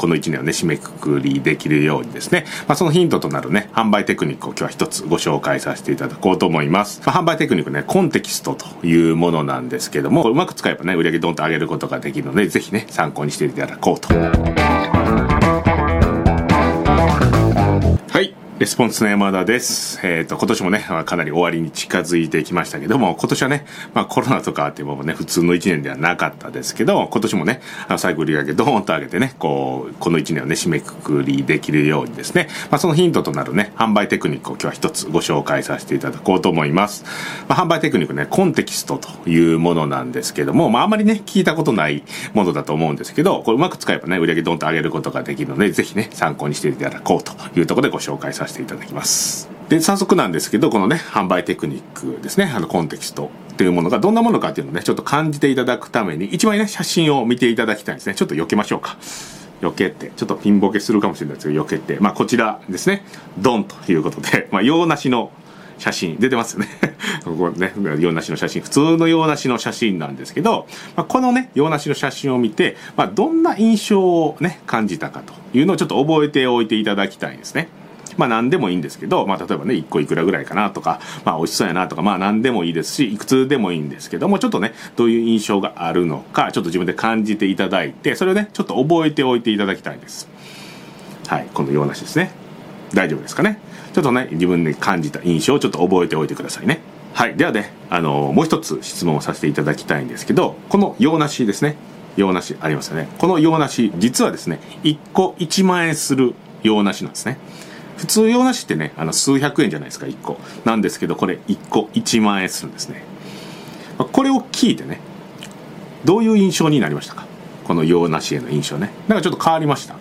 この1年をね、締めくくりできるようにですね、まあ、そのヒントとなるね、販売テクニックを今日は一つご紹介させていただこうと思います。まあ、販売テクニックね、コンテキストというものなんですけども、うまく使えばね、売り上げドンと上げることができるので、ぜひね、参考にしていただこうと。レスポンスの山田です。えっ、ー、と、今年もね、かなり終わりに近づいてきましたけども、今年はね、まあコロナとかっていうもね、普通の1年ではなかったですけど、今年もね、あの最後売り上げドーンと上げてね、こう、この1年をね、締めくくりできるようにですね、まあそのヒントとなるね、販売テクニックを今日は一つご紹介させていただこうと思います。まあ販売テクニックね、コンテキストというものなんですけども、まああまりね、聞いたことないものだと思うんですけど、これうまく使えばね、売り上げドーンと上げることができるので、ぜひね、参考にしていただこうというところでご紹介させていただきます。。で、早速なんですけど、このね、販売テクニックですね、あの、コンテキストっていうものがどんなものかっていうのをね、ちょっと感じていただくために、一枚ね、写真を見ていただきたいんですね。ちょっと避けましょうか。避けて、ちょっとピンボケするかもしれないですけど、避けて、まあ、こちらですね、ドンということで、まあ、用なしの写真出てますよね ここね洋梨の写真普通の洋梨の写真なんですけど、まあ、このね洋梨の写真を見て、まあ、どんな印象をね感じたかというのをちょっと覚えておいていただきたいんですねまあ何でもいいんですけど、まあ例えばね、1個いくらぐらいかなとか、まあ美味しそうやなとか、まあ何でもいいですし、いくつでもいいんですけども、ちょっとね、どういう印象があるのか、ちょっと自分で感じていただいて、それをね、ちょっと覚えておいていただきたいです。はい、このようなしですね。大丈夫ですかね？ちょっとね、自分で感じた印象をちょっと覚えておいてくださいね。はい。ではね、あの、もう一つ質問をさせていただきたいんですけど、この洋梨ですね。洋梨ありますよね。この洋梨、実はですね、1個1万円する洋梨なんですね。普通用なしってねあの数百円じゃないですか1個。なんですけどこれ1個1万円するんですね。これを聞いてねどういう印象になりましたか？この洋梨への印象ね。なんかちょっと変わりました？ちょ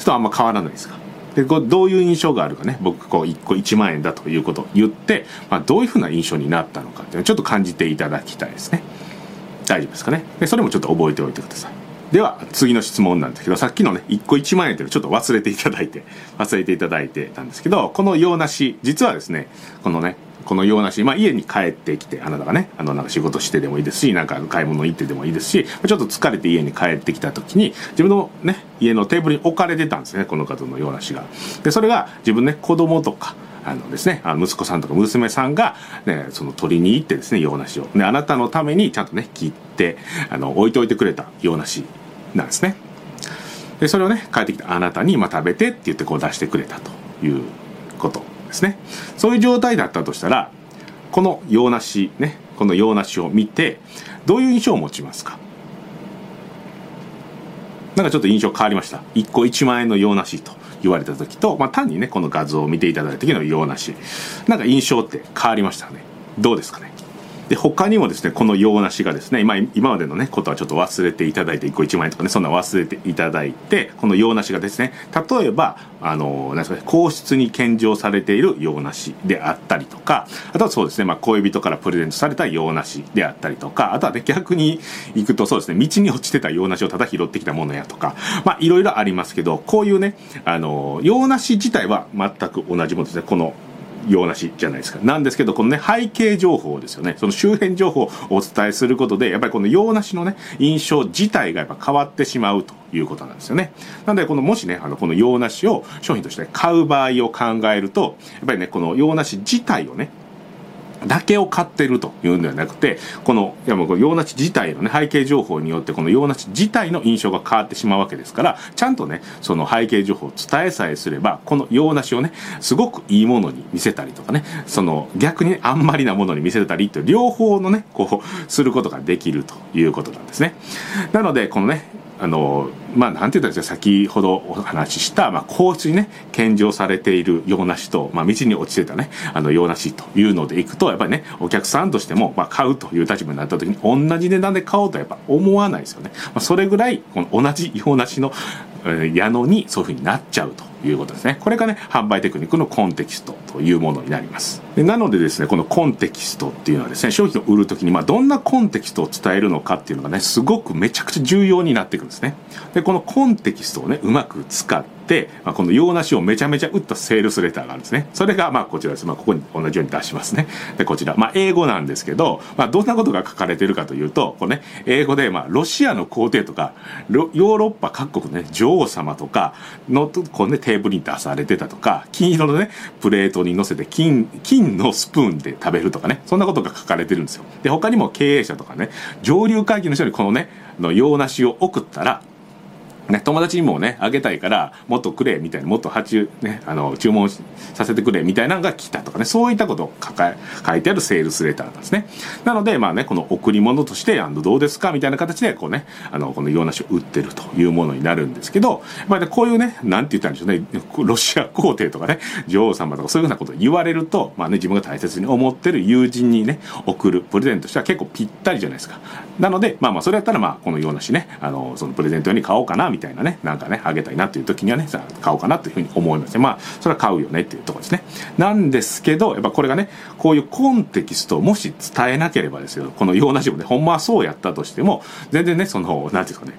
っとあんま変わらないですか？でこどういう印象があるかね僕こう1個1万円だということを言って、まあ、どういうふうな印象になったのかっていうのをちょっと感じていただきたいですね。大丈夫ですかね？でそれもちょっと覚えておいてください。では次の質問なんですけどさっきのね1個1万円というのちょっと忘れていただいて忘れていただいてたんですけどこの洋梨実はですねこのねこの洋梨、まあ、家に帰ってきてあなたがねあのなんか仕事してでもいいですしなんか買い物行ってでもいいですしちょっと疲れて家に帰ってきた時に自分のね家のテーブルに置かれてたんですねこの方の洋梨がでそれが自分ね子供とかあのですね、あの息子さんとか娘さんが、ね、その取りに行ってですね、洋梨を。で、あなたのためにちゃんとね、切って、あの、置いておいてくれた洋梨なんですね。で、それをね、帰ってきたあなたに、まあ、食べてって言ってこう出してくれたということですね。そういう状態だったとしたら、この洋梨ね、この洋梨を見て、どういう印象を持ちますか？なんかちょっと印象変わりました？1個1万円の洋梨と言われた時と、まあ、単にね、この画像を見ていただいた時の洋梨。なんか印象って変わりましたね？どうですかね？で他にもですねこの洋梨がですね今今までのねことはちょっと忘れていただいて1個1万円とかねそんな忘れていただいてこの洋梨がですね例えばあのなんですかね皇室に献上されている洋梨であったりとかあとはそうですね、まあ、恋人からプレゼントされた洋梨であったりとかあとはね逆に行くとそうですね道に落ちてた洋梨をただ拾ってきたものやとかまあいろいろありますけどこういうねあの洋梨自体は全く同じものですねこの洋梨じゃないですか。なんですけど、このね、背景情報ですよね。その周辺情報をお伝えすることで、やっぱりこの洋梨のね、印象自体がやっぱ変わってしまうということなんですよね。なので、このもしね、あの、この洋梨を商品として買う場合を考えると、やっぱりね、この洋梨自体をね、だけを買ってるというんではなくて、この、いやもう洋梨自体のね、背景情報によって、この洋梨自体の印象が変わってしまうわけですから、ちゃんとね、その背景情報を伝えさえすれば、この洋梨をね、すごくいいものに見せたりとかね、その逆に、ね、あんまりなものに見せたりって両方のね、こう、することができるということなんですね。なので、このね、あの、まあ、なんて言ったんですか、先ほどお話しした、まあ、交通にね、献上されている洋梨と、まあ、道に落ちてたね、あの、洋梨というのでいくと、やっぱりね、お客さんとしても、まあ、買うという立場になった時に、同じ値段で買おうとやっぱ思わないですよね。まあ、それぐらい、この同じ洋梨の、え矢野にそういうふうになっちゃうということですね。これがね、販売テクニックのコンテキストというものになります。でなのでですね、このコンテキストっていうのはですね、商品を売るときに、まあ、どんなコンテキストを伝えるのかっていうのがね、すごくめちゃくちゃ重要になってくるんですね。で、でこのコンテキストをね、うまく使って、、まあ、この洋梨をめちゃめちゃ打ったセールスレターがあるんですね。それがまあこちらです、まあ、ここに同じように出しますね。でこちら、まあ、英語なんですけど、まあ、どんなことが書かれてるかというとこれ、ね、英語で、まあ、ロシアの皇帝とかヨーロッパ各国の、ね、女王様とかのこう、ね、テーブルに出されてたとか金色のねプレートに乗せて金金のスプーンで食べるとかねそんなことが書かれてるんですよ。で他にも経営者とかね上流階級の人にこのねの洋梨を送ったらね、友達にもね、あげたいから、もっとくれ、みたいな、もっと発注、ね、あの、注文させてくれ、みたいなのが来たとかね、そういったことを書か書いてあるセールスレターなんですね。なので、まあね、この贈り物として、あの、どうですか？みたいな形で、こうね、あの、この洋梨を売ってるというものになるんですけど、まあ、ね、こういうね、なんて言ったんでしょうね、ロシア皇帝とかね、女王様とかそういうふうなことを言われると、まあね、自分が大切に思ってる友人にね、送るプレゼントとしては結構ぴったりじゃないですか。なので、まあまあ、それやったら、まあ、この洋梨ね、あの、そのプレゼント用に買おうかな、みたいなみたいなね、なんかね、あげたいなっていう時にはね、さ買おうかなというふうに思いますね。まあ、それは買うよねっていうところですね。なんですけど、やっぱこれがね、こういうコンテキストをもし伝えなければですよ、この洋梨もね、ほんまはそうやったとしても、全然ね、その、なんていうんですかね、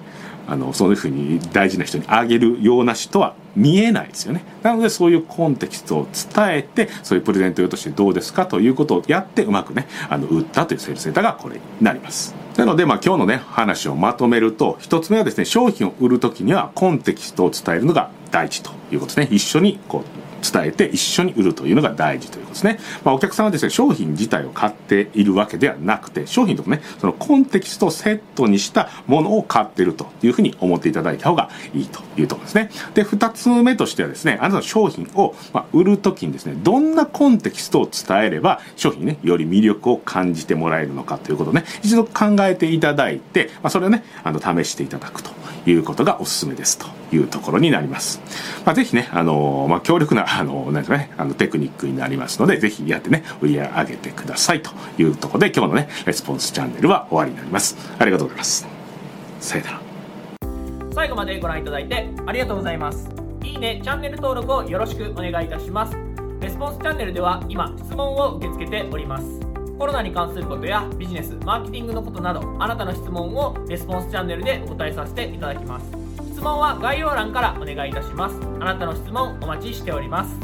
あのそういうふうに大事な人にあげるような人は見えないですよねなのでそういうコンテキストを伝えてそういうプレゼント用としてどうですかということをやってうまくねあの売ったというセールセンターがこれになりますなので、まあ、今日のね話をまとめると一つ目はですね商品を売る時にはコンテキストを伝えるのが大事ということですね。一緒にこう伝えて一緒に売るというのが大事ということですね。まあ、お客さんはですね、商品自体を買っているわけではなくて、商品とかね、そのコンテキストをセットにしたものを買っているというふうに思っていただいた方がいいというところですね。で、二つ目としてはですね、あなたの商品を、ま売るときにですね、どんなコンテキストを伝えれば、商品ね、より魅力を感じてもらえるのかということをね、一度考えていただいて、まあ、それをね、あの、試していただくということがおすすめですというところになります。まあ、ぜひね、あのまあ、強力な、あのなんですかね、あの、テクニックになりますので、ぜひやってね、売り上げてくださいというところで、今日のね、レスポンスチャンネルは終わりになります。ありがとうございます。さよなら。最後までご覧いただいてありがとうございます。いいね、チャンネル登録をよろしくお願いいたします。レスポンスチャンネルでは今、質問を受け付けております。コロナに関することやビジネス、マーケティングのことなど、あなたの質問をレスポンスチャンネルでお答えさせていただきます。質問は概要欄からお願いいたします。あなたの質問お待ちしております。